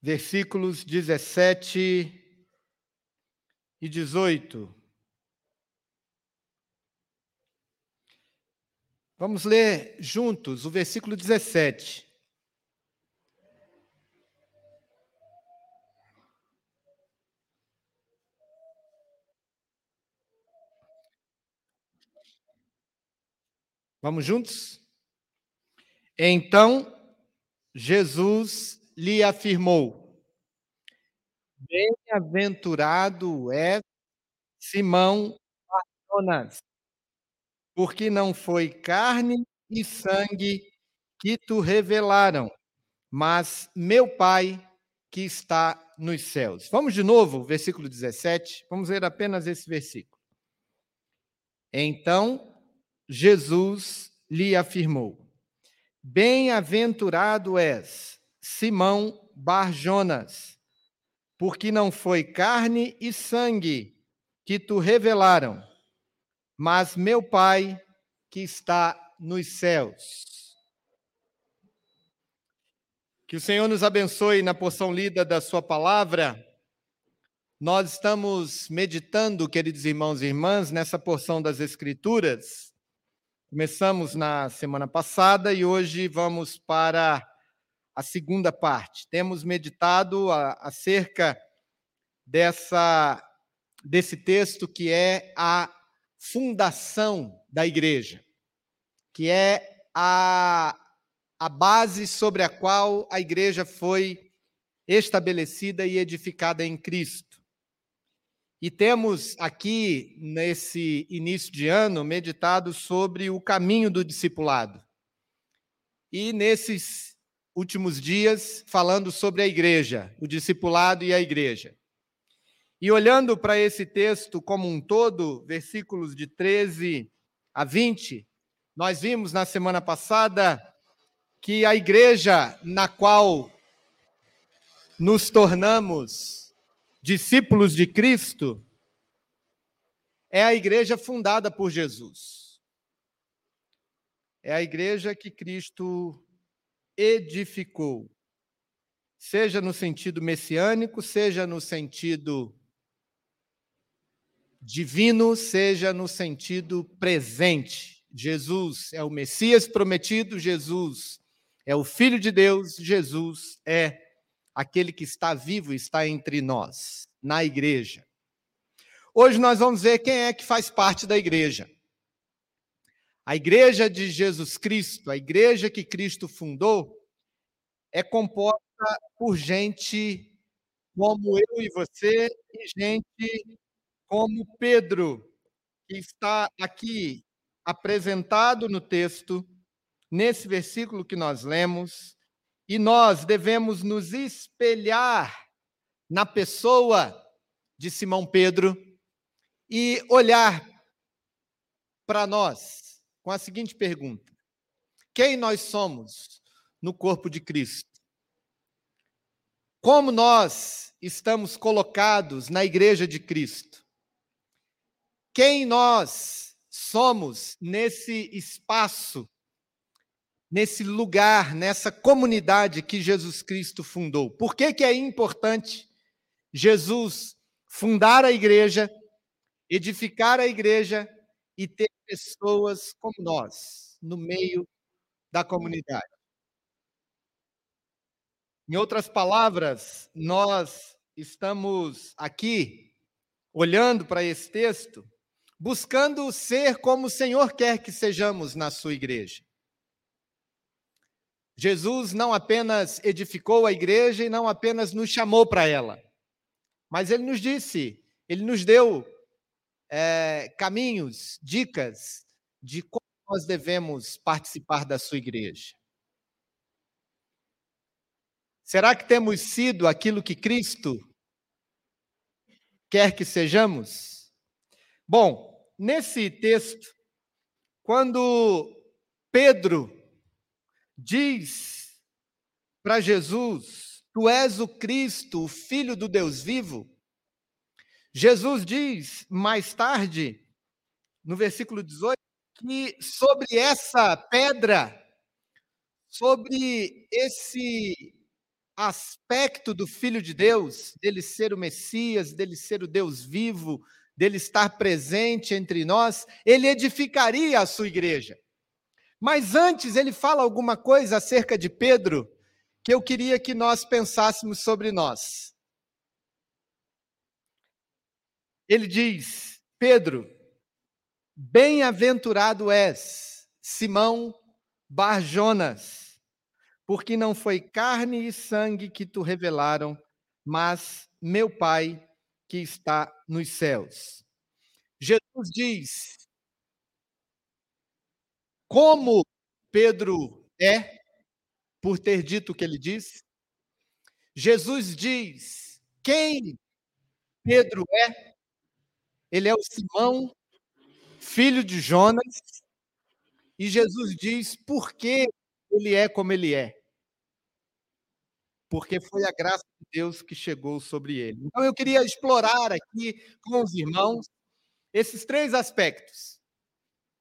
versículos 17 e 18. Vamos ler juntos o versículo 17. Vamos juntos? Então Jesus lhe afirmou: Bem-aventurado é Simão Barjonas, porque não foi carne e sangue que tu revelaram, mas meu Pai que está nos céus. Vamos de novo, versículo 17. Vamos ler apenas esse versículo. Então Jesus lhe afirmou: Bem-aventurado és, Simão Barjonas, porque não foi carne e sangue que tu revelaram, mas meu Pai que está nos céus. Que o Senhor nos abençoe na porção lida da Sua palavra. Nós estamos meditando, queridos irmãos e irmãs, nessa porção das Escrituras Começamos na semana passada e hoje vamos para a segunda parte. Temos meditado acerca dessa desse texto que é a fundação da igreja, que é a, a base sobre a qual a igreja foi estabelecida e edificada em Cristo. E temos aqui, nesse início de ano, meditado sobre o caminho do discipulado. E nesses últimos dias, falando sobre a igreja, o discipulado e a igreja. E olhando para esse texto como um todo, versículos de 13 a 20, nós vimos na semana passada que a igreja na qual nos tornamos discípulos de Cristo, é a igreja fundada por Jesus. É a igreja que Cristo edificou, seja no sentido messiânico, seja no sentido divino, seja no sentido presente. Jesus é o Messias prometido, Jesus é o Filho de Deus, Jesus é aquele que está vivo está entre nós, na igreja. Hoje nós vamos ver quem é que faz parte da igreja. A igreja de Jesus Cristo, a igreja que Cristo fundou, é composta por gente como eu e você e gente como Pedro, que está aqui apresentado no texto, nesse versículo que nós lemos, e nós devemos nos espelhar na pessoa de Simão Pedro e olhar para nós com a seguinte pergunta: quem nós somos no corpo de Cristo? Como nós estamos colocados na igreja de Cristo? Quem nós somos nesse espaço nesse lugar, nessa comunidade que Jesus Cristo fundou. Por que, que é importante Jesus fundar a igreja, edificar a igreja e ter pessoas como nós no meio da comunidade? Em outras palavras, nós estamos aqui olhando para esse texto, buscando ser como o Senhor quer que sejamos na sua igreja. Jesus não apenas edificou a igreja e não apenas nos chamou para ela, mas ele nos disse, ele nos deu é, caminhos, dicas de como nós devemos participar da sua igreja. Será que temos sido aquilo que Cristo quer que sejamos? Bom, nesse texto, quando Pedro diz para Jesus: Tu és o Cristo, o Filho do Deus vivo. Jesus diz mais tarde, no versículo 18, que sobre essa pedra, sobre esse aspecto do Filho de Deus, dele ser o Messias, dele ser o Deus vivo, dele estar presente entre nós, ele edificaria a sua igreja. Mas antes ele fala alguma coisa acerca de Pedro que eu queria que nós pensássemos sobre nós. Ele diz: Pedro, bem-aventurado és, Simão Barjonas, porque não foi carne e sangue que tu revelaram, mas meu Pai que está nos céus. Jesus diz: como Pedro é, por ter dito o que ele disse. Jesus diz: quem Pedro é? Ele é o Simão, filho de Jonas. E Jesus diz por que ele é como ele é. Porque foi a graça de Deus que chegou sobre ele. Então eu queria explorar aqui com os irmãos esses três aspectos.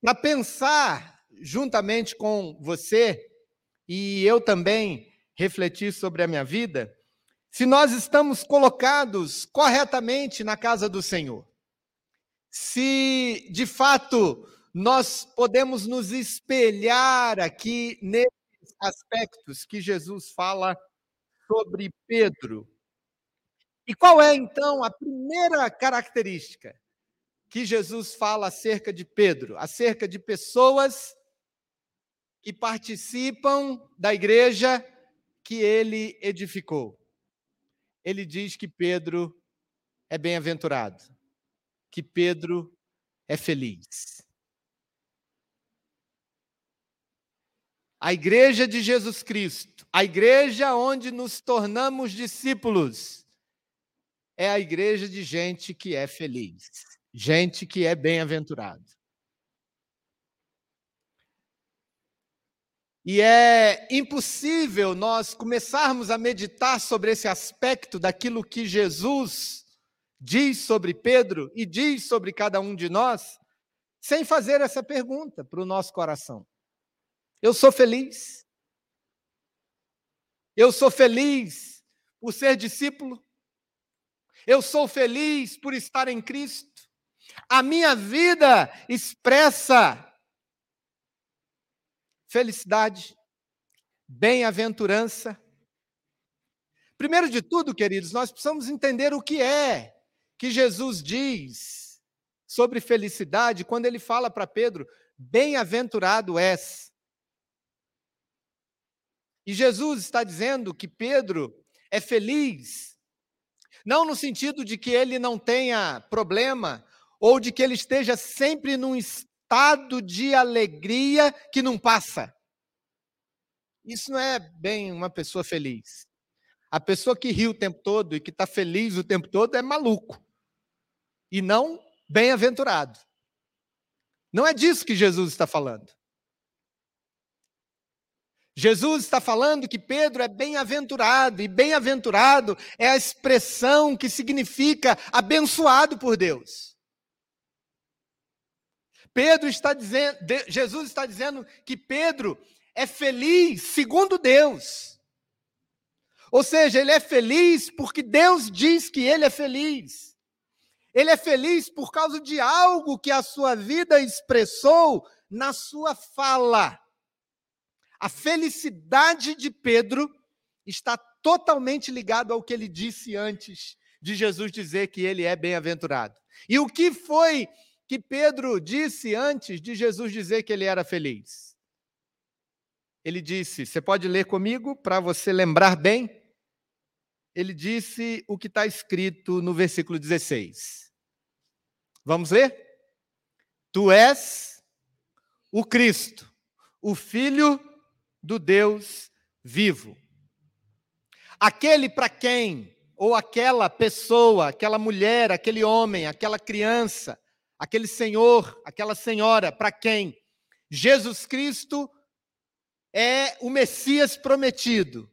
Para pensar juntamente com você, e eu também refletir sobre a minha vida, se nós estamos colocados corretamente na casa do Senhor. Se, de fato, nós podemos nos espelhar aqui nesses aspectos que Jesus fala sobre Pedro. E qual é, então, a primeira característica que Jesus fala acerca de Pedro? Acerca de pessoas que participam da igreja que ele edificou. Ele diz que Pedro é bem-aventurado, que Pedro é feliz. A igreja de Jesus Cristo, a igreja onde nos tornamos discípulos, é a igreja de gente que é feliz, gente que é bem-aventurado. E é impossível nós começarmos a meditar sobre esse aspecto daquilo que Jesus diz sobre Pedro e diz sobre cada um de nós, sem fazer essa pergunta para o nosso coração. Eu sou feliz? Eu sou feliz por ser discípulo? Eu sou feliz por estar em Cristo? A minha vida expressa felicidade, bem-aventurança. Primeiro de tudo, queridos, nós precisamos entender o que é que Jesus diz sobre felicidade quando ele fala para Pedro: bem-aventurado és. E Jesus está dizendo que Pedro é feliz, não no sentido de que ele não tenha problema, ou de que ele esteja sempre num estado de alegria que não passa. Isso não é bem uma pessoa feliz. A pessoa que ri o tempo todo e que está feliz o tempo todo é maluco. E não bem-aventurado. Não é disso que Jesus está falando. Jesus está falando que Pedro é bem-aventurado, e bem-aventurado é a expressão que significa abençoado por Deus. Pedro está dizendo, Jesus está dizendo que Pedro é feliz segundo Deus. Ou seja, ele é feliz porque Deus diz que ele é feliz. Ele é feliz por causa de algo que a sua vida expressou na sua fala. A felicidade de Pedro está totalmente ligado ao que ele disse antes de Jesus dizer que ele é bem-aventurado. E o que foi que Pedro disse antes de Jesus dizer que ele era feliz? Ele disse, você pode ler comigo para você lembrar bem? Ele disse o que está escrito no versículo 16. Vamos ler? Tu és o Cristo, o Filho do Deus vivo. Aquele para quem, ou aquela pessoa, aquela mulher, aquele homem, aquela criança, aquele senhor, aquela senhora para quem Jesus Cristo é o Messias prometido,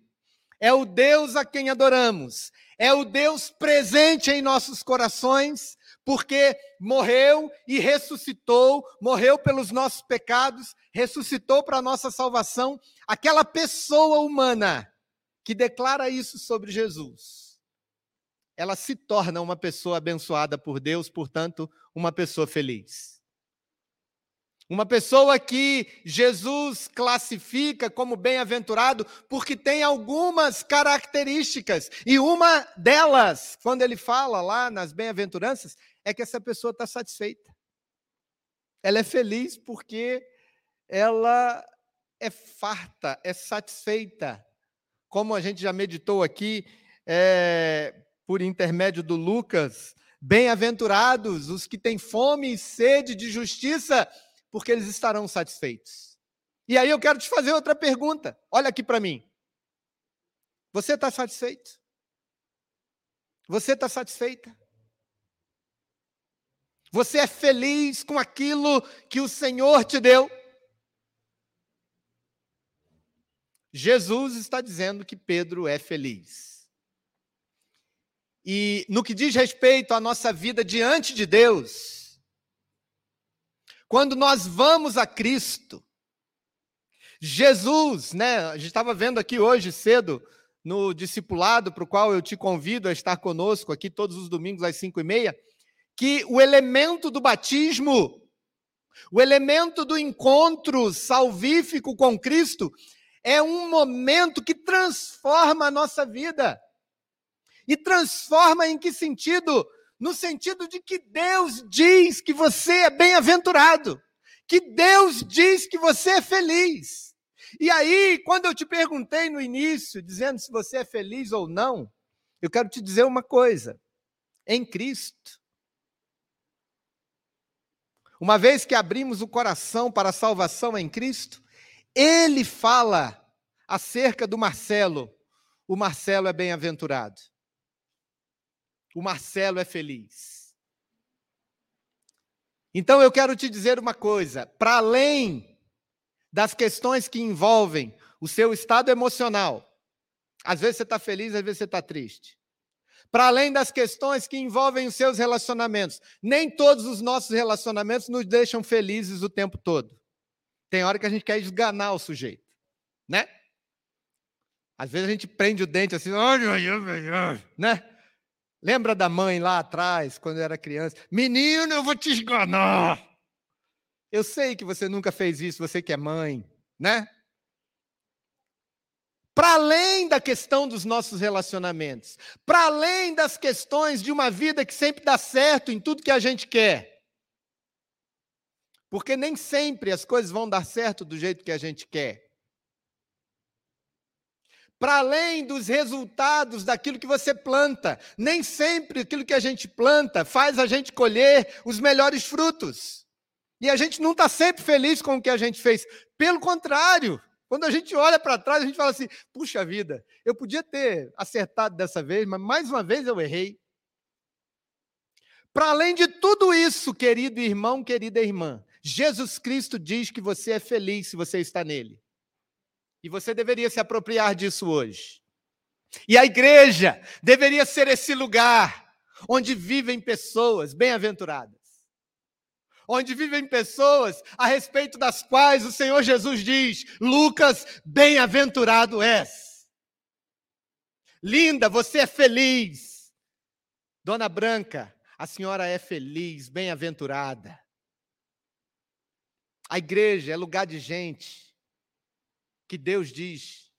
é o Deus a quem adoramos, é o Deus presente em nossos corações, porque morreu e ressuscitou, morreu pelos nossos pecados, ressuscitou para a nossa salvação, aquela pessoa humana que declara isso sobre Jesus, ela se torna uma pessoa abençoada por Deus, portanto, uma pessoa feliz. Uma pessoa que Jesus classifica como bem-aventurado porque tem algumas características. E uma delas, quando ele fala lá nas bem-aventuranças, é que essa pessoa está satisfeita. Ela é feliz porque ela é farta, é satisfeita. Como a gente já meditou aqui, é, por intermédio do Lucas, bem-aventurados os que têm fome e sede de justiça, porque eles estarão satisfeitos. E aí eu quero te fazer outra pergunta. Olha aqui para mim. Você está satisfeito? Você está satisfeita? Você é feliz com aquilo que o Senhor te deu? Jesus está dizendo que Pedro é feliz. E no que diz respeito à nossa vida diante de Deus, quando nós vamos a Cristo, Jesus, né? A gente estava vendo aqui hoje cedo no discipulado para o qual eu te convido a estar conosco aqui todos os domingos às cinco e meia, que o elemento do batismo, o elemento do encontro salvífico com Cristo, é um momento que transforma a nossa vida. E transforma em que sentido? No sentido de que Deus diz que você é bem-aventurado, que Deus diz que você é feliz. E aí, quando eu te perguntei no início, dizendo se você é feliz ou não, eu quero te dizer uma coisa: em Cristo. Uma vez que abrimos o coração para a salvação em Cristo, ele fala acerca do Marcelo. O Marcelo é bem-aventurado. O Marcelo é feliz. Então eu quero te dizer uma coisa: para além das questões que envolvem o seu estado emocional, às vezes você está feliz, às vezes você está triste. Para além das questões que envolvem os seus relacionamentos, nem todos os nossos relacionamentos nos deixam felizes o tempo todo. Tem hora que a gente quer esganar o sujeito, né? Às vezes a gente prende o dente assim, né? Lembra da mãe lá atrás, quando era criança? Menino, eu vou te esganar. Eu sei que você nunca fez isso, você que é mãe, né? Para além da questão dos nossos relacionamentos, para além das questões de uma vida que sempre dá certo em tudo que a gente quer, porque nem sempre as coisas vão dar certo do jeito que a gente quer. Para além dos resultados daquilo que você planta, nem sempre aquilo que a gente planta faz a gente colher os melhores frutos. E a gente não está sempre feliz com o que a gente fez. Pelo contrário, quando a gente olha para trás, a gente fala assim: puxa vida, eu podia ter acertado dessa vez, mas mais uma vez eu errei. Para além de tudo isso, querido irmão, querida irmã, Jesus Cristo diz que você é feliz se você está nele. E você deveria se apropriar disso hoje. E a igreja deveria ser esse lugar onde vivem pessoas bem-aventuradas. Onde vivem pessoas a respeito das quais o Senhor Jesus diz: Lucas, bem-aventurado és. Linda, você é feliz. Dona Branca, a senhora é feliz, bem-aventurada. A igreja é lugar de gente que Deus diz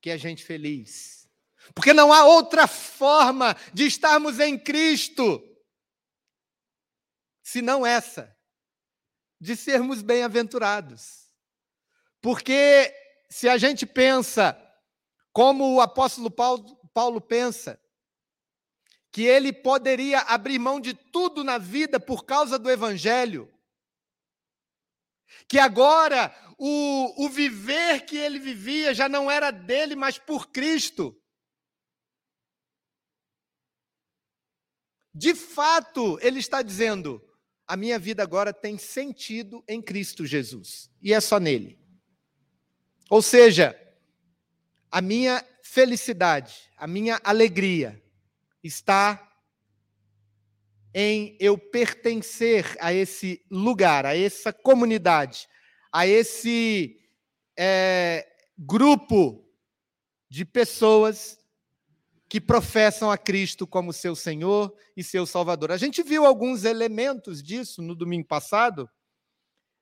que é gente feliz. Porque não há outra forma de estarmos em Cristo senão essa, de sermos bem-aventurados. Porque se a gente pensa como o apóstolo Paulo, Paulo pensa, que ele poderia abrir mão de tudo na vida por causa do evangelho, que agora o, o viver que ele vivia já não era dele, mas por Cristo. De fato, ele está dizendo: a minha vida agora tem sentido em Cristo Jesus, e é só nele. Ou seja, a minha felicidade, a minha alegria está em eu pertencer a esse lugar, a essa comunidade, a esse é, grupo de pessoas que professam a Cristo como seu Senhor e seu Salvador. A gente viu alguns elementos disso no domingo passado,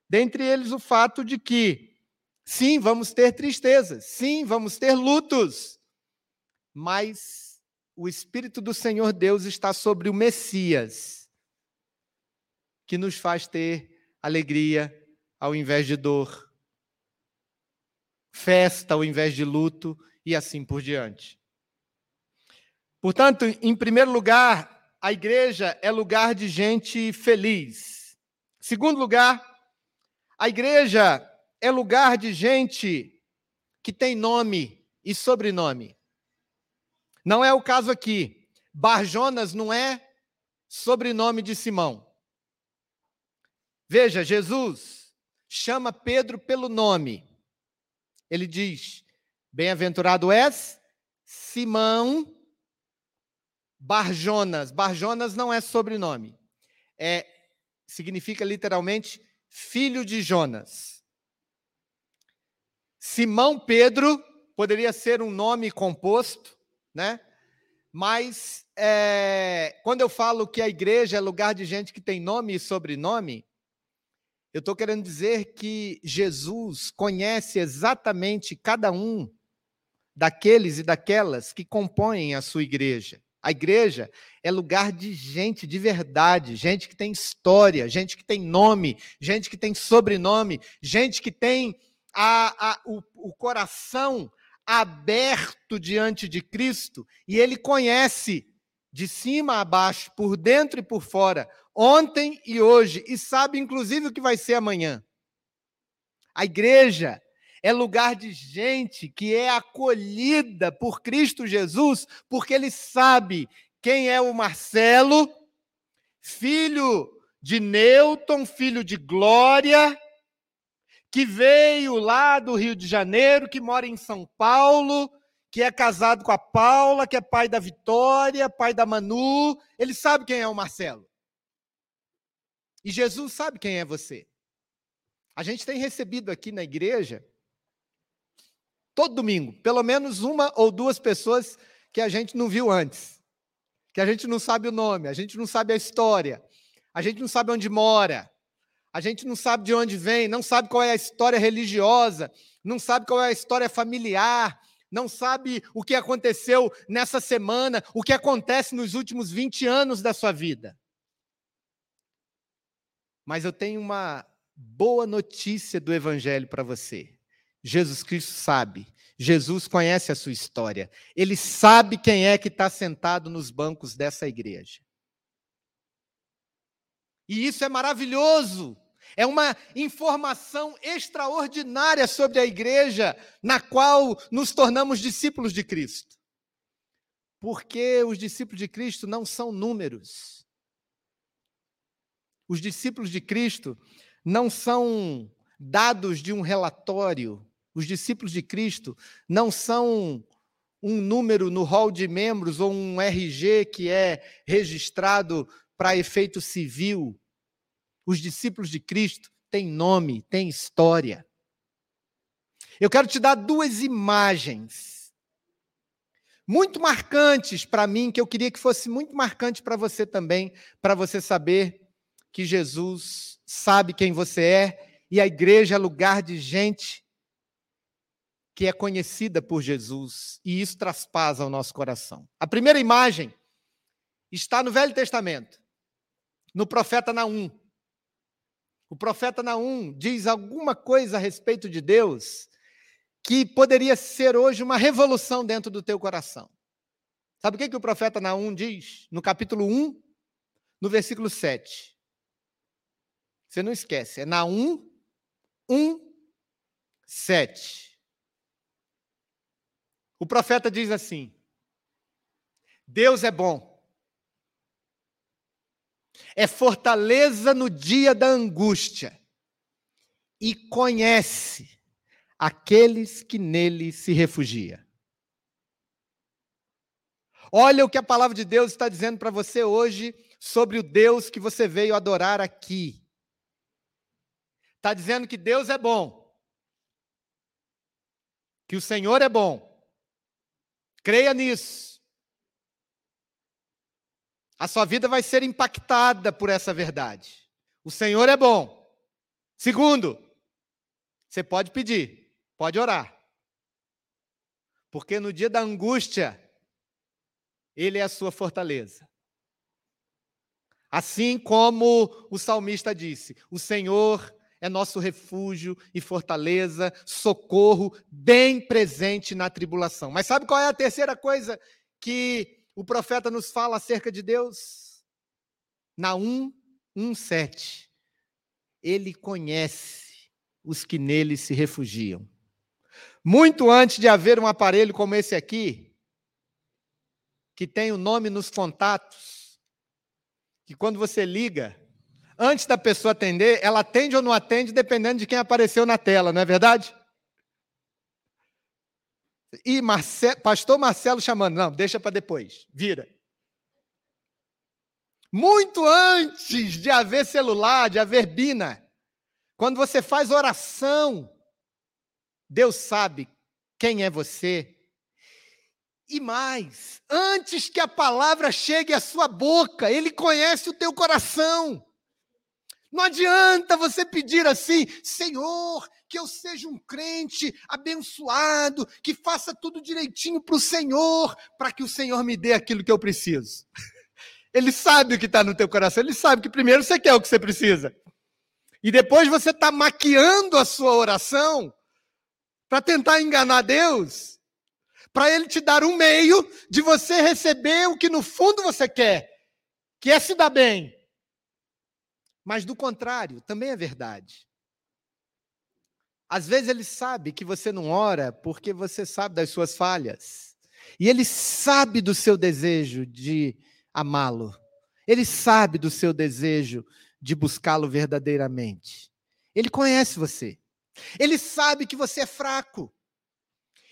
dentre eles o fato de que, sim, vamos ter tristezas, sim, vamos ter lutos, mas o Espírito do Senhor Deus está sobre o Messias, que nos faz ter alegria ao invés de dor, festa ao invés de luto e assim por diante. Portanto, em primeiro lugar, a igreja é lugar de gente feliz. Segundo lugar, a igreja é lugar de gente que tem nome e sobrenome. Não é o caso aqui. Barjonas não é sobrenome de Simão. Veja, Jesus chama Pedro pelo nome. Ele diz: Bem-aventurado és Simão Barjonas. Barjonas não é sobrenome. É significa literalmente filho de Jonas. Simão Pedro poderia ser um nome composto, né? Mas é, quando eu falo que a igreja é lugar de gente que tem nome e sobrenome, eu estou querendo dizer que Jesus conhece exatamente cada um daqueles e daquelas que compõem a sua igreja. A igreja é lugar de gente de verdade, gente que tem história, gente que tem nome, gente que tem sobrenome, gente que tem a, a, o, o coração aberto diante de Cristo e ele conhece de cima a baixo, por dentro e por fora, ontem e hoje, e sabe inclusive o que vai ser amanhã. A igreja é lugar de gente que é acolhida por Cristo Jesus, porque ele sabe quem é o Marcelo, filho de Newton, filho de Glória, que veio lá do Rio de Janeiro, que mora em São Paulo, que é casado com a Paula, que é pai da Vitória, pai da Manu. Ele sabe quem é o Marcelo. E Jesus sabe quem é você. A gente tem recebido aqui na igreja Todo domingo, pelo menos uma ou duas pessoas que a gente não viu antes, que a gente não sabe o nome, a gente não sabe a história, a gente não sabe onde mora, a gente não sabe de onde vem, não sabe qual é a história religiosa, não sabe qual é a história familiar, não sabe o que aconteceu nessa semana, o que acontece nos últimos 20 anos da sua vida. Mas eu tenho uma boa notícia do Evangelho para você. Jesus Cristo sabe. Jesus conhece a sua história. Ele sabe quem é que está sentado nos bancos dessa igreja. E isso é maravilhoso. É uma informação extraordinária sobre a igreja na qual nos tornamos discípulos de Cristo. Porque os discípulos de Cristo não são números. Os discípulos de Cristo não são dados de um relatório os discípulos de Cristo não são um número no hall de membros ou um RG que é registrado para efeito civil. Os discípulos de Cristo têm nome, têm história. Eu quero te dar duas imagens muito marcantes para mim, que eu queria que fosse muito marcante para você também, para você saber que Jesus sabe quem você é e a igreja é lugar de gente que é conhecida por Jesus, e isso traspasa o nosso coração. A primeira imagem está no Velho Testamento, no profeta Naum. O profeta Naum diz alguma coisa a respeito de Deus que poderia ser hoje uma revolução dentro do teu coração. Sabe o que, que o profeta Naum diz? No capítulo 1, no versículo 7. Você não esquece, é Naum 1, 7. O profeta diz assim: Deus é bom. É fortaleza no dia da angústia e conhece aqueles que nele se refugia. Olha o que a palavra de Deus está dizendo para você hoje sobre o Deus que você veio adorar aqui. Está dizendo que Deus é bom, que o Senhor é bom Creia nisso. A sua vida vai ser impactada por essa verdade. O Senhor é bom. Segundo, você pode pedir, pode orar. Porque no dia da angústia, Ele é a sua fortaleza. Assim como o salmista disse: o Senhor é nosso refúgio e fortaleza, socorro bem presente na tribulação. Mas sabe qual é a terceira coisa que o profeta nos fala acerca de Deus? Na 1, 1, 7. Ele conhece os que nele se refugiam. Muito antes de haver um aparelho como esse aqui, que tem o nome nos contatos, que quando você liga, antes da pessoa atender, ela atende ou não atende, dependendo de quem apareceu na tela, não é verdade? E Marce... pastor Marcelo chamando, não, deixa para depois, vira. Muito antes de haver celular, de haver bina, quando você faz oração, Deus sabe quem é você. E mais, antes que a palavra chegue à sua boca, Ele conhece o teu coração. Não adianta você pedir assim, Senhor, que eu seja um crente abençoado, que faça tudo direitinho para o Senhor, para que o Senhor me dê aquilo que eu preciso. Ele sabe o que está no teu coração, ele sabe que primeiro você quer o que você precisa. E depois você está maquiando a sua oração para tentar enganar Deus, para Ele te dar um meio de você receber o que no fundo você quer, que é se dar bem. Mas do contrário, também é verdade. Às vezes ele sabe que você não ora porque você sabe das suas falhas. E ele sabe do seu desejo de amá-lo. Ele sabe do seu desejo de buscá-lo verdadeiramente. Ele conhece você. Ele sabe que você é fraco.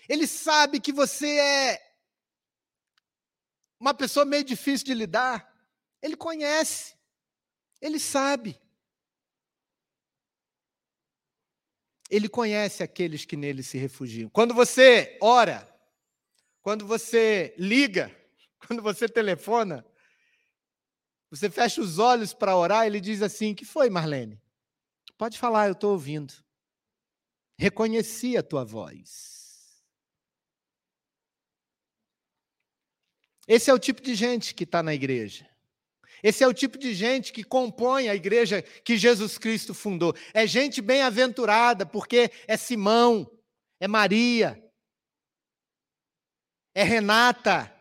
Ele sabe que você é uma pessoa meio difícil de lidar. Ele conhece. Ele sabe. Ele conhece aqueles que nele se refugiam. Quando você ora, quando você liga, quando você telefona, você fecha os olhos para orar, ele diz assim: Que foi, Marlene? Pode falar, eu estou ouvindo. Reconheci a tua voz. Esse é o tipo de gente que está na igreja. Esse é o tipo de gente que compõe a igreja que Jesus Cristo fundou. É gente bem-aventurada, porque é Simão, é Maria, é Renata,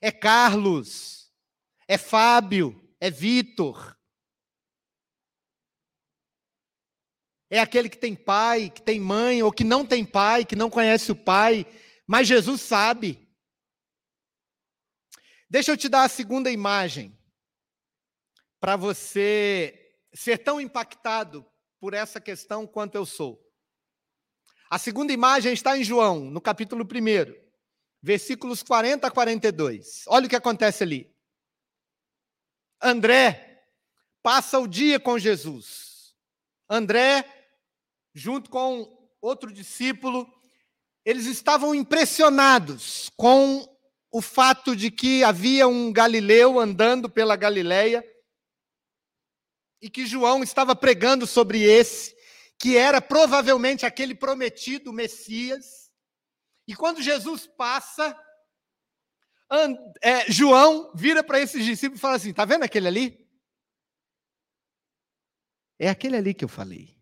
é Carlos, é Fábio, é Vitor. É aquele que tem pai, que tem mãe, ou que não tem pai, que não conhece o pai, mas Jesus sabe. Deixa eu te dar a segunda imagem para você ser tão impactado por essa questão quanto eu sou. A segunda imagem está em João, no capítulo 1, versículos 40 a 42. Olha o que acontece ali. André passa o dia com Jesus. André, junto com outro discípulo, eles estavam impressionados com o fato de que havia um galileu andando pela Galileia e que João estava pregando sobre esse, que era provavelmente aquele prometido Messias. E quando Jesus passa, é, João vira para esses discípulos e fala assim: está vendo aquele ali? É aquele ali que eu falei.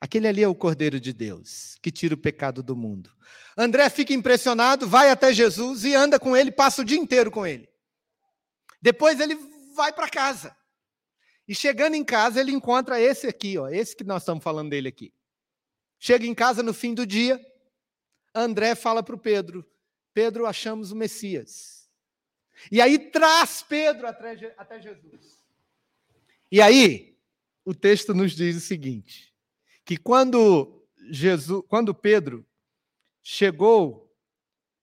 Aquele ali é o Cordeiro de Deus, que tira o pecado do mundo. André fica impressionado, vai até Jesus e anda com ele, passa o dia inteiro com ele. Depois ele vai para casa. E chegando em casa, ele encontra esse aqui, ó, esse que nós estamos falando dele aqui. Chega em casa no fim do dia, André fala para o Pedro: Pedro, achamos o Messias. E aí traz Pedro até, até Jesus. E aí, o texto nos diz o seguinte: que quando Jesus, quando Pedro chegou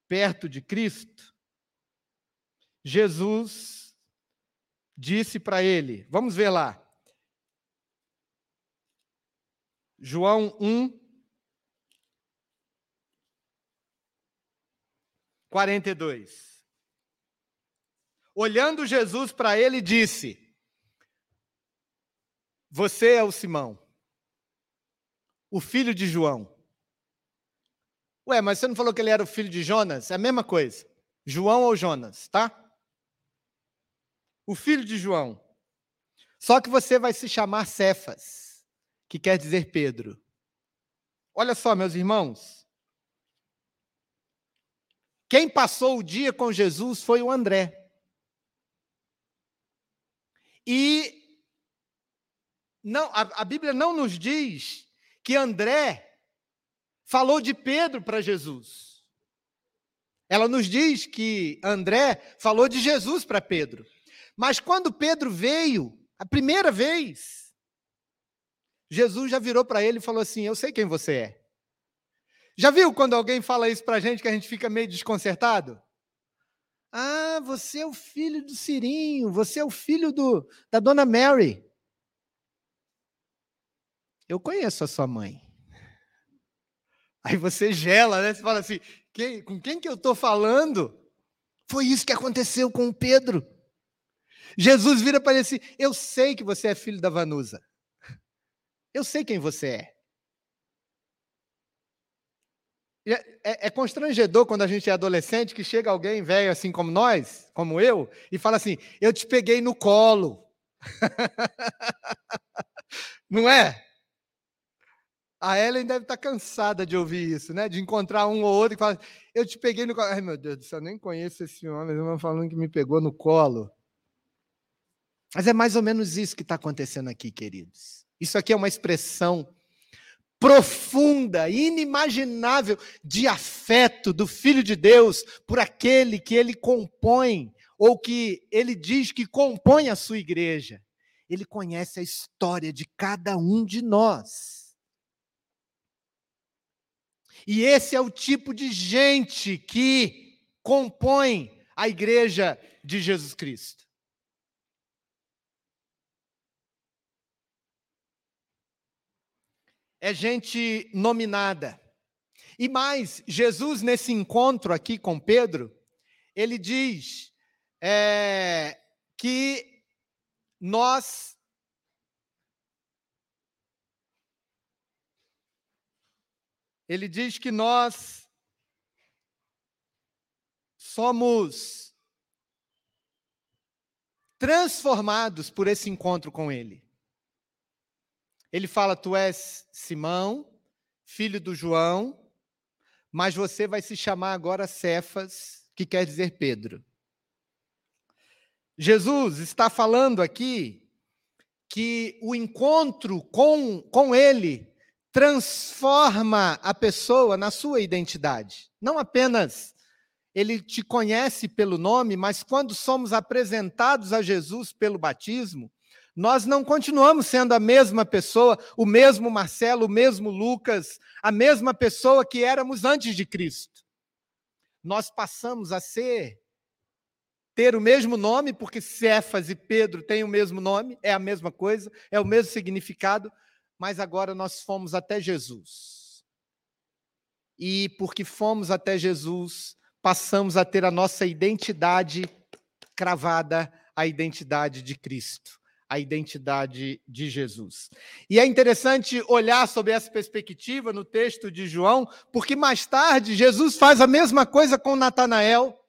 perto de Cristo, Jesus disse para ele: Vamos ver lá. João 1, 42. Olhando Jesus para ele, disse: Você é o Simão, o filho de João. Ué, mas você não falou que ele era o filho de Jonas? É a mesma coisa. João ou Jonas, tá? O filho de João. Só que você vai se chamar Cefas, que quer dizer Pedro. Olha só, meus irmãos. Quem passou o dia com Jesus foi o André. E não, a, a Bíblia não nos diz que André falou de Pedro para Jesus. Ela nos diz que André falou de Jesus para Pedro. Mas quando Pedro veio, a primeira vez, Jesus já virou para ele e falou assim: Eu sei quem você é. Já viu quando alguém fala isso para a gente que a gente fica meio desconcertado? Ah, você é o filho do Cirinho, você é o filho do, da dona Mary. Eu conheço a sua mãe. Aí você gela, né? Você fala assim: quem, com quem que eu estou falando? Foi isso que aconteceu com o Pedro. Jesus vira para ele assim: Eu sei que você é filho da Vanusa. Eu sei quem você é. É, é, é, constrangedor quando a gente é adolescente que chega alguém velho assim como nós, como eu, e fala assim: Eu te peguei no colo. Não é? A Ellen deve estar cansada de ouvir isso, né? De encontrar um ou outro que fala: Eu te peguei no colo. Ai, meu Deus do céu, eu nem conheço esse homem, mas falando que me pegou no colo. Mas é mais ou menos isso que está acontecendo aqui, queridos. Isso aqui é uma expressão profunda, inimaginável de afeto do Filho de Deus por aquele que ele compõe, ou que ele diz que compõe a sua igreja. Ele conhece a história de cada um de nós. E esse é o tipo de gente que compõe a igreja de Jesus Cristo. É gente nominada. E mais, Jesus, nesse encontro aqui com Pedro, ele diz é, que nós ele diz que nós somos transformados por esse encontro com ele. Ele fala: Tu és Simão, filho do João, mas você vai se chamar agora Cefas, que quer dizer Pedro. Jesus está falando aqui que o encontro com, com ele transforma a pessoa na sua identidade. Não apenas ele te conhece pelo nome, mas quando somos apresentados a Jesus pelo batismo, nós não continuamos sendo a mesma pessoa, o mesmo Marcelo, o mesmo Lucas, a mesma pessoa que éramos antes de Cristo. Nós passamos a ser, ter o mesmo nome, porque Cefas e Pedro têm o mesmo nome, é a mesma coisa, é o mesmo significado, mas agora nós fomos até Jesus. E porque fomos até Jesus, passamos a ter a nossa identidade cravada à identidade de Cristo a identidade de Jesus. E é interessante olhar sobre essa perspectiva no texto de João, porque mais tarde Jesus faz a mesma coisa com Natanael.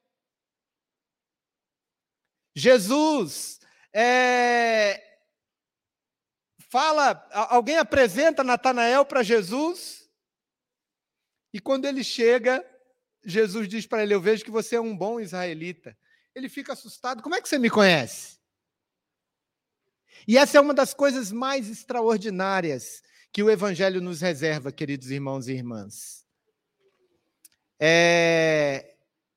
Jesus é, fala, alguém apresenta Natanael para Jesus, e quando ele chega, Jesus diz para ele: Eu vejo que você é um bom israelita. Ele fica assustado: Como é que você me conhece? E essa é uma das coisas mais extraordinárias que o Evangelho nos reserva, queridos irmãos e irmãs. É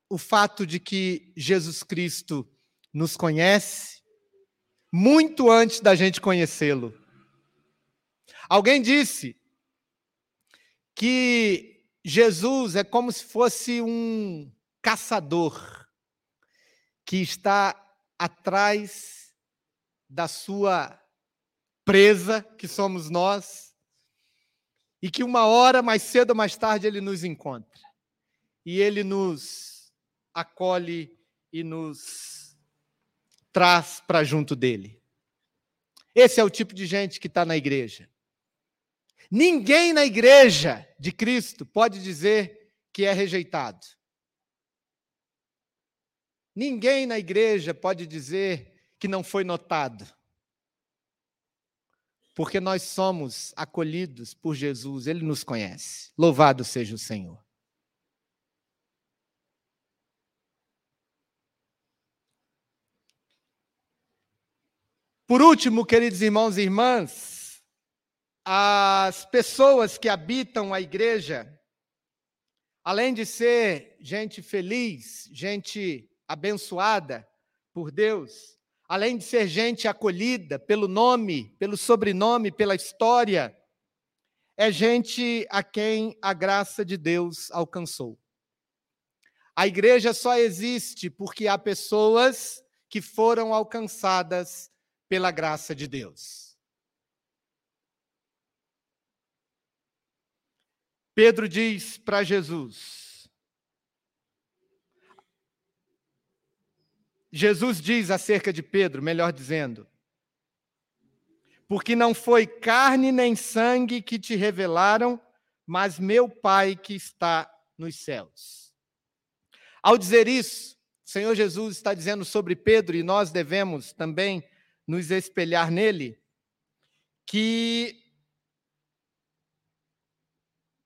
o fato de que Jesus Cristo nos conhece muito antes da gente conhecê-lo. Alguém disse que Jesus é como se fosse um caçador que está atrás da sua presa, que somos nós, e que uma hora, mais cedo ou mais tarde, ele nos encontra. E ele nos acolhe e nos traz para junto dele. Esse é o tipo de gente que está na igreja. Ninguém na igreja de Cristo pode dizer que é rejeitado. Ninguém na igreja pode dizer que não foi notado. Porque nós somos acolhidos por Jesus, ele nos conhece. Louvado seja o Senhor. Por último, queridos irmãos e irmãs, as pessoas que habitam a igreja, além de ser gente feliz, gente abençoada por Deus, além de ser gente acolhida pelo nome, pelo sobrenome, pela história, é gente a quem a graça de Deus alcançou. A igreja só existe porque há pessoas que foram alcançadas pela graça de Deus. Pedro diz para Jesus. Jesus diz acerca de Pedro, melhor dizendo, porque não foi carne nem sangue que te revelaram, mas meu Pai que está nos céus. Ao dizer isso, o Senhor Jesus está dizendo sobre Pedro, e nós devemos também nos espelhar nele, que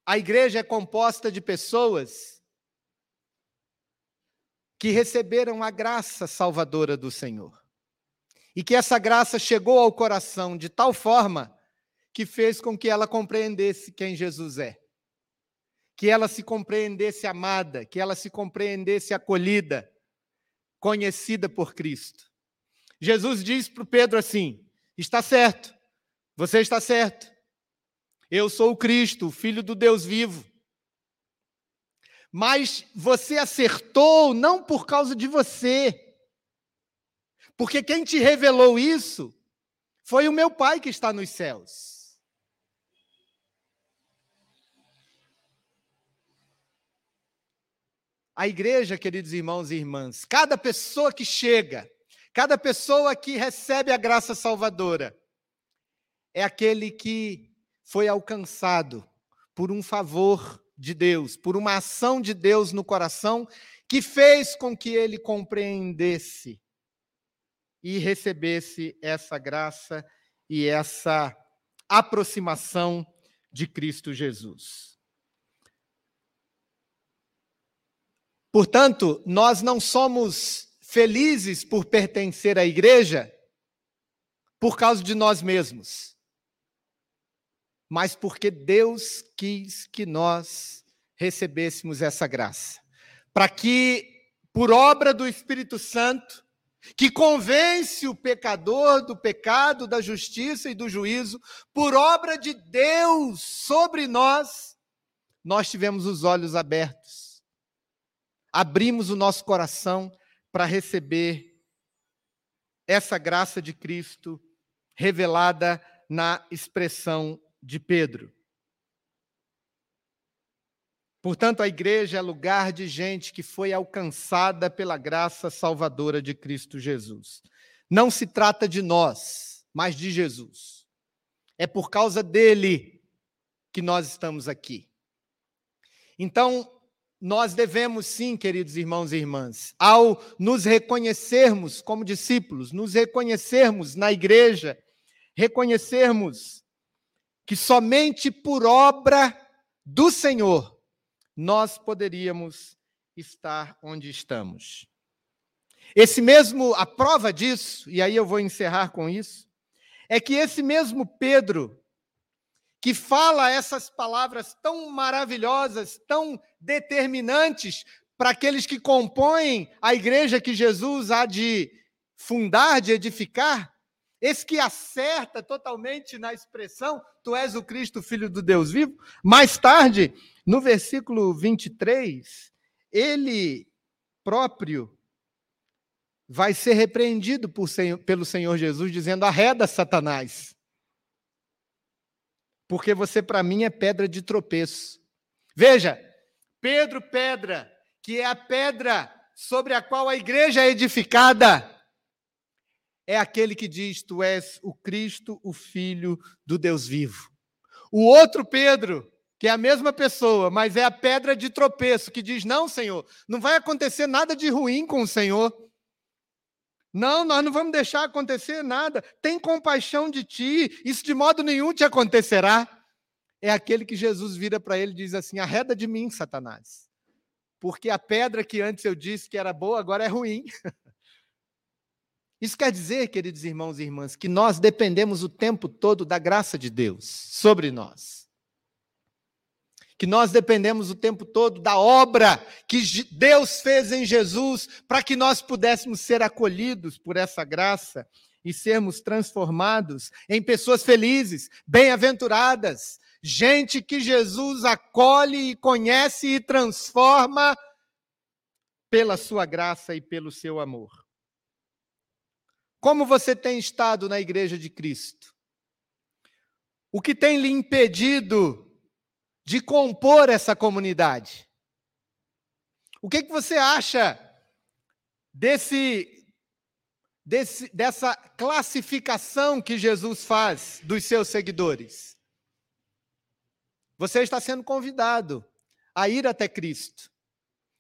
a igreja é composta de pessoas que receberam a graça salvadora do Senhor. E que essa graça chegou ao coração de tal forma que fez com que ela compreendesse quem Jesus é. Que ela se compreendesse amada, que ela se compreendesse acolhida, conhecida por Cristo. Jesus diz para Pedro assim: está certo, você está certo. Eu sou o Cristo, o Filho do Deus vivo. Mas você acertou não por causa de você, porque quem te revelou isso foi o meu Pai que está nos céus. A igreja, queridos irmãos e irmãs, cada pessoa que chega, Cada pessoa que recebe a graça salvadora é aquele que foi alcançado por um favor de Deus, por uma ação de Deus no coração que fez com que ele compreendesse e recebesse essa graça e essa aproximação de Cristo Jesus. Portanto, nós não somos felizes por pertencer à igreja por causa de nós mesmos, mas porque Deus quis que nós recebêssemos essa graça, para que, por obra do Espírito Santo, que convence o pecador do pecado, da justiça e do juízo, por obra de Deus sobre nós, nós tivemos os olhos abertos, abrimos o nosso coração para receber essa graça de Cristo revelada na expressão de Pedro. Portanto, a igreja é lugar de gente que foi alcançada pela graça salvadora de Cristo Jesus. Não se trata de nós, mas de Jesus. É por causa dele que nós estamos aqui. Então, nós devemos sim, queridos irmãos e irmãs, ao nos reconhecermos como discípulos, nos reconhecermos na igreja, reconhecermos que somente por obra do Senhor nós poderíamos estar onde estamos. Esse mesmo, a prova disso, e aí eu vou encerrar com isso, é que esse mesmo Pedro, que fala essas palavras tão maravilhosas, tão determinantes para aqueles que compõem a igreja que Jesus há de fundar, de edificar. Esse que acerta totalmente na expressão, tu és o Cristo, filho do Deus vivo. Mais tarde, no versículo 23, ele próprio vai ser repreendido por, pelo Senhor Jesus, dizendo: arreda Satanás porque você para mim é pedra de tropeço. Veja, Pedro, pedra, que é a pedra sobre a qual a igreja é edificada é aquele que diz: Tu és o Cristo, o Filho do Deus vivo. O outro Pedro, que é a mesma pessoa, mas é a pedra de tropeço, que diz: Não, Senhor, não vai acontecer nada de ruim com o Senhor. Não, nós não vamos deixar acontecer nada. Tem compaixão de ti, isso de modo nenhum te acontecerá. É aquele que Jesus vira para ele e diz assim: Arreda de mim, Satanás. Porque a pedra que antes eu disse que era boa, agora é ruim. Isso quer dizer, queridos irmãos e irmãs, que nós dependemos o tempo todo da graça de Deus sobre nós. Que nós dependemos o tempo todo da obra que Deus fez em Jesus para que nós pudéssemos ser acolhidos por essa graça e sermos transformados em pessoas felizes, bem-aventuradas, gente que Jesus acolhe e conhece e transforma pela sua graça e pelo seu amor. Como você tem estado na igreja de Cristo? O que tem lhe impedido de compor essa comunidade? O que, que você acha desse, desse, dessa classificação que Jesus faz dos seus seguidores? Você está sendo convidado a ir até Cristo,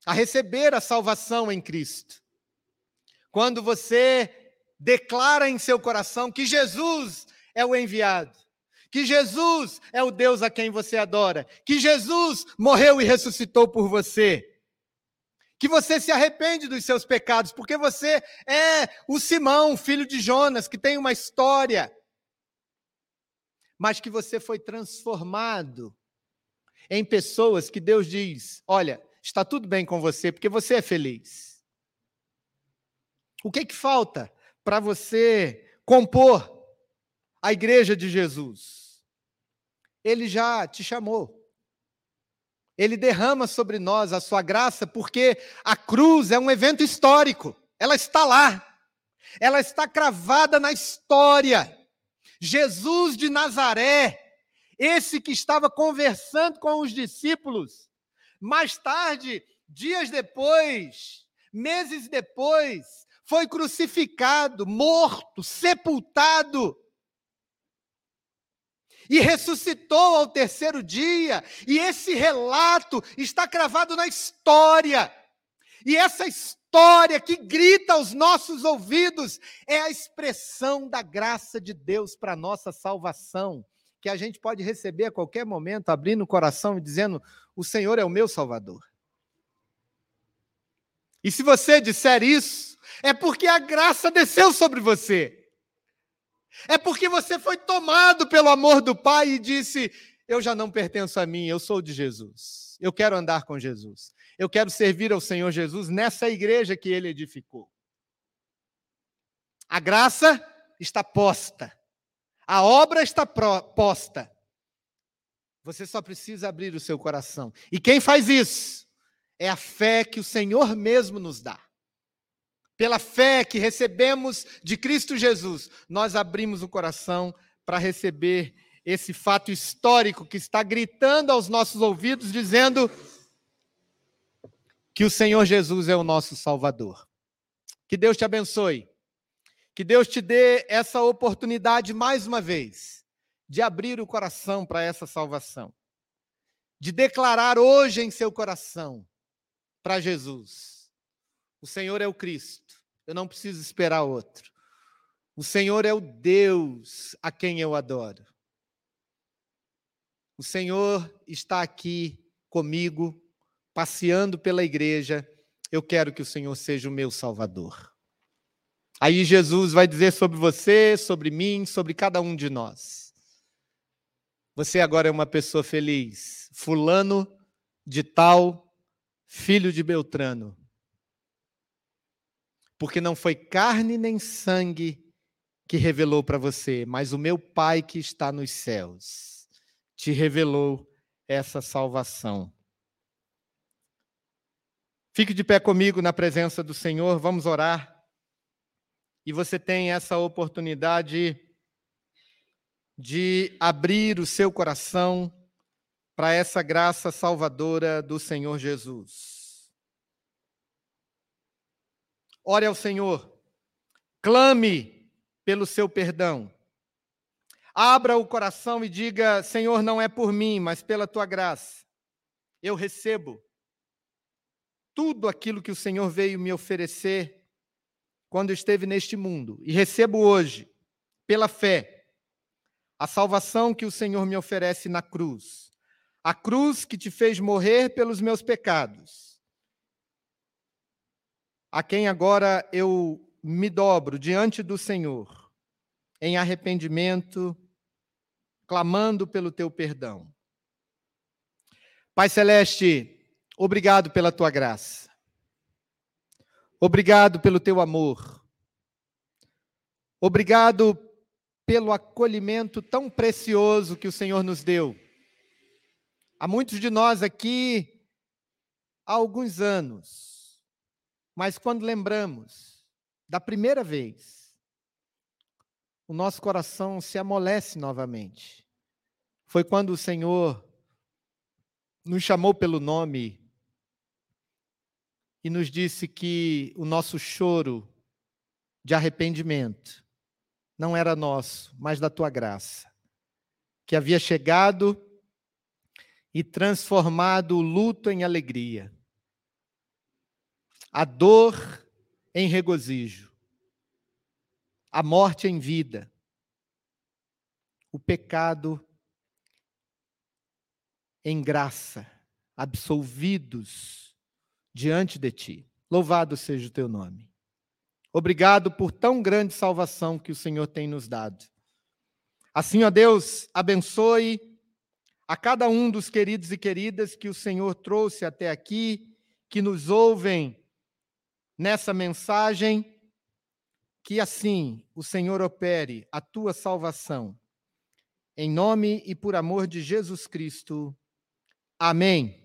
a receber a salvação em Cristo. Quando você declara em seu coração que Jesus é o enviado, que Jesus é o Deus a quem você adora, que Jesus morreu e ressuscitou por você, que você se arrepende dos seus pecados, porque você é o Simão, filho de Jonas, que tem uma história, mas que você foi transformado em pessoas que Deus diz: olha, está tudo bem com você, porque você é feliz. O que que falta? Para você compor a igreja de Jesus. Ele já te chamou. Ele derrama sobre nós a sua graça, porque a cruz é um evento histórico. Ela está lá. Ela está cravada na história. Jesus de Nazaré, esse que estava conversando com os discípulos, mais tarde, dias depois, meses depois, foi crucificado, morto, sepultado. E ressuscitou ao terceiro dia, e esse relato está cravado na história. E essa história que grita aos nossos ouvidos é a expressão da graça de Deus para a nossa salvação, que a gente pode receber a qualquer momento, abrindo o coração e dizendo: O Senhor é o meu Salvador. E se você disser isso, é porque a graça desceu sobre você. É porque você foi tomado pelo amor do Pai e disse: Eu já não pertenço a mim, eu sou de Jesus. Eu quero andar com Jesus. Eu quero servir ao Senhor Jesus nessa igreja que ele edificou. A graça está posta. A obra está posta. Você só precisa abrir o seu coração. E quem faz isso? É a fé que o Senhor mesmo nos dá pela fé que recebemos de Cristo Jesus, nós abrimos o coração para receber esse fato histórico que está gritando aos nossos ouvidos, dizendo que o Senhor Jesus é o nosso Salvador. Que Deus te abençoe. Que Deus te dê essa oportunidade mais uma vez de abrir o coração para essa salvação. De declarar hoje em seu coração para Jesus: O Senhor é o Cristo eu não preciso esperar outro. O Senhor é o Deus a quem eu adoro. O Senhor está aqui comigo, passeando pela igreja. Eu quero que o Senhor seja o meu Salvador. Aí Jesus vai dizer sobre você, sobre mim, sobre cada um de nós. Você agora é uma pessoa feliz. Fulano de tal, filho de Beltrano porque não foi carne nem sangue que revelou para você, mas o meu Pai que está nos céus te revelou essa salvação. Fique de pé comigo na presença do Senhor, vamos orar. E você tem essa oportunidade de abrir o seu coração para essa graça salvadora do Senhor Jesus. ore ao Senhor, clame pelo seu perdão. Abra o coração e diga: Senhor, não é por mim, mas pela tua graça. Eu recebo tudo aquilo que o Senhor veio me oferecer quando esteve neste mundo e recebo hoje, pela fé, a salvação que o Senhor me oferece na cruz. A cruz que te fez morrer pelos meus pecados. A quem agora eu me dobro diante do Senhor, em arrependimento, clamando pelo teu perdão. Pai Celeste, obrigado pela tua graça. Obrigado pelo teu amor. Obrigado pelo acolhimento tão precioso que o Senhor nos deu. Há muitos de nós aqui há alguns anos, mas quando lembramos da primeira vez, o nosso coração se amolece novamente. Foi quando o Senhor nos chamou pelo nome e nos disse que o nosso choro de arrependimento não era nosso, mas da tua graça, que havia chegado e transformado o luto em alegria, a dor em regozijo, a morte em vida, o pecado em graça, absolvidos diante de ti. Louvado seja o teu nome. Obrigado por tão grande salvação que o Senhor tem nos dado. Assim, ó Deus, abençoe a cada um dos queridos e queridas que o Senhor trouxe até aqui, que nos ouvem nessa mensagem, que assim o Senhor opere a tua salvação. Em nome e por amor de Jesus Cristo. Amém.